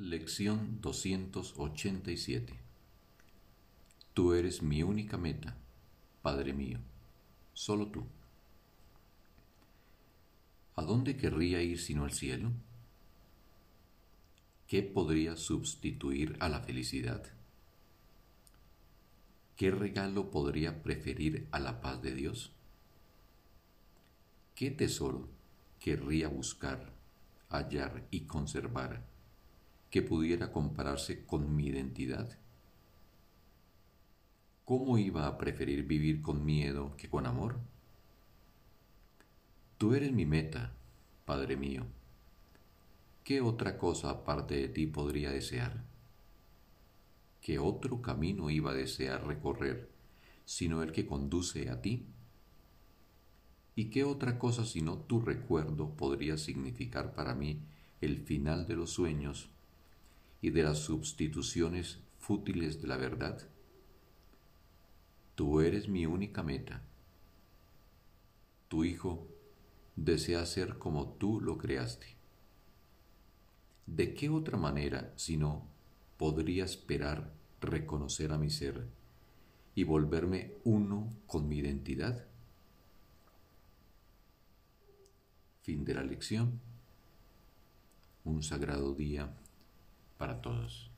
Lección 287 Tú eres mi única meta, Padre mío, solo tú. ¿A dónde querría ir sino al cielo? ¿Qué podría sustituir a la felicidad? ¿Qué regalo podría preferir a la paz de Dios? ¿Qué tesoro querría buscar, hallar y conservar que pudiera compararse con mi identidad? ¿Cómo iba a preferir vivir con miedo que con amor? Tú eres mi meta, Padre mío. ¿Qué otra cosa aparte de ti podría desear? ¿Qué otro camino iba a desear recorrer sino el que conduce a ti? ¿Y qué otra cosa sino tu recuerdo podría significar para mí el final de los sueños y de las sustituciones fútiles de la verdad? Tú eres mi única meta. Tu Hijo desea ser como tú lo creaste. ¿De qué otra manera, si no, podría esperar reconocer a mi ser y volverme uno con mi identidad? Fin de la lección. Un sagrado día para todos.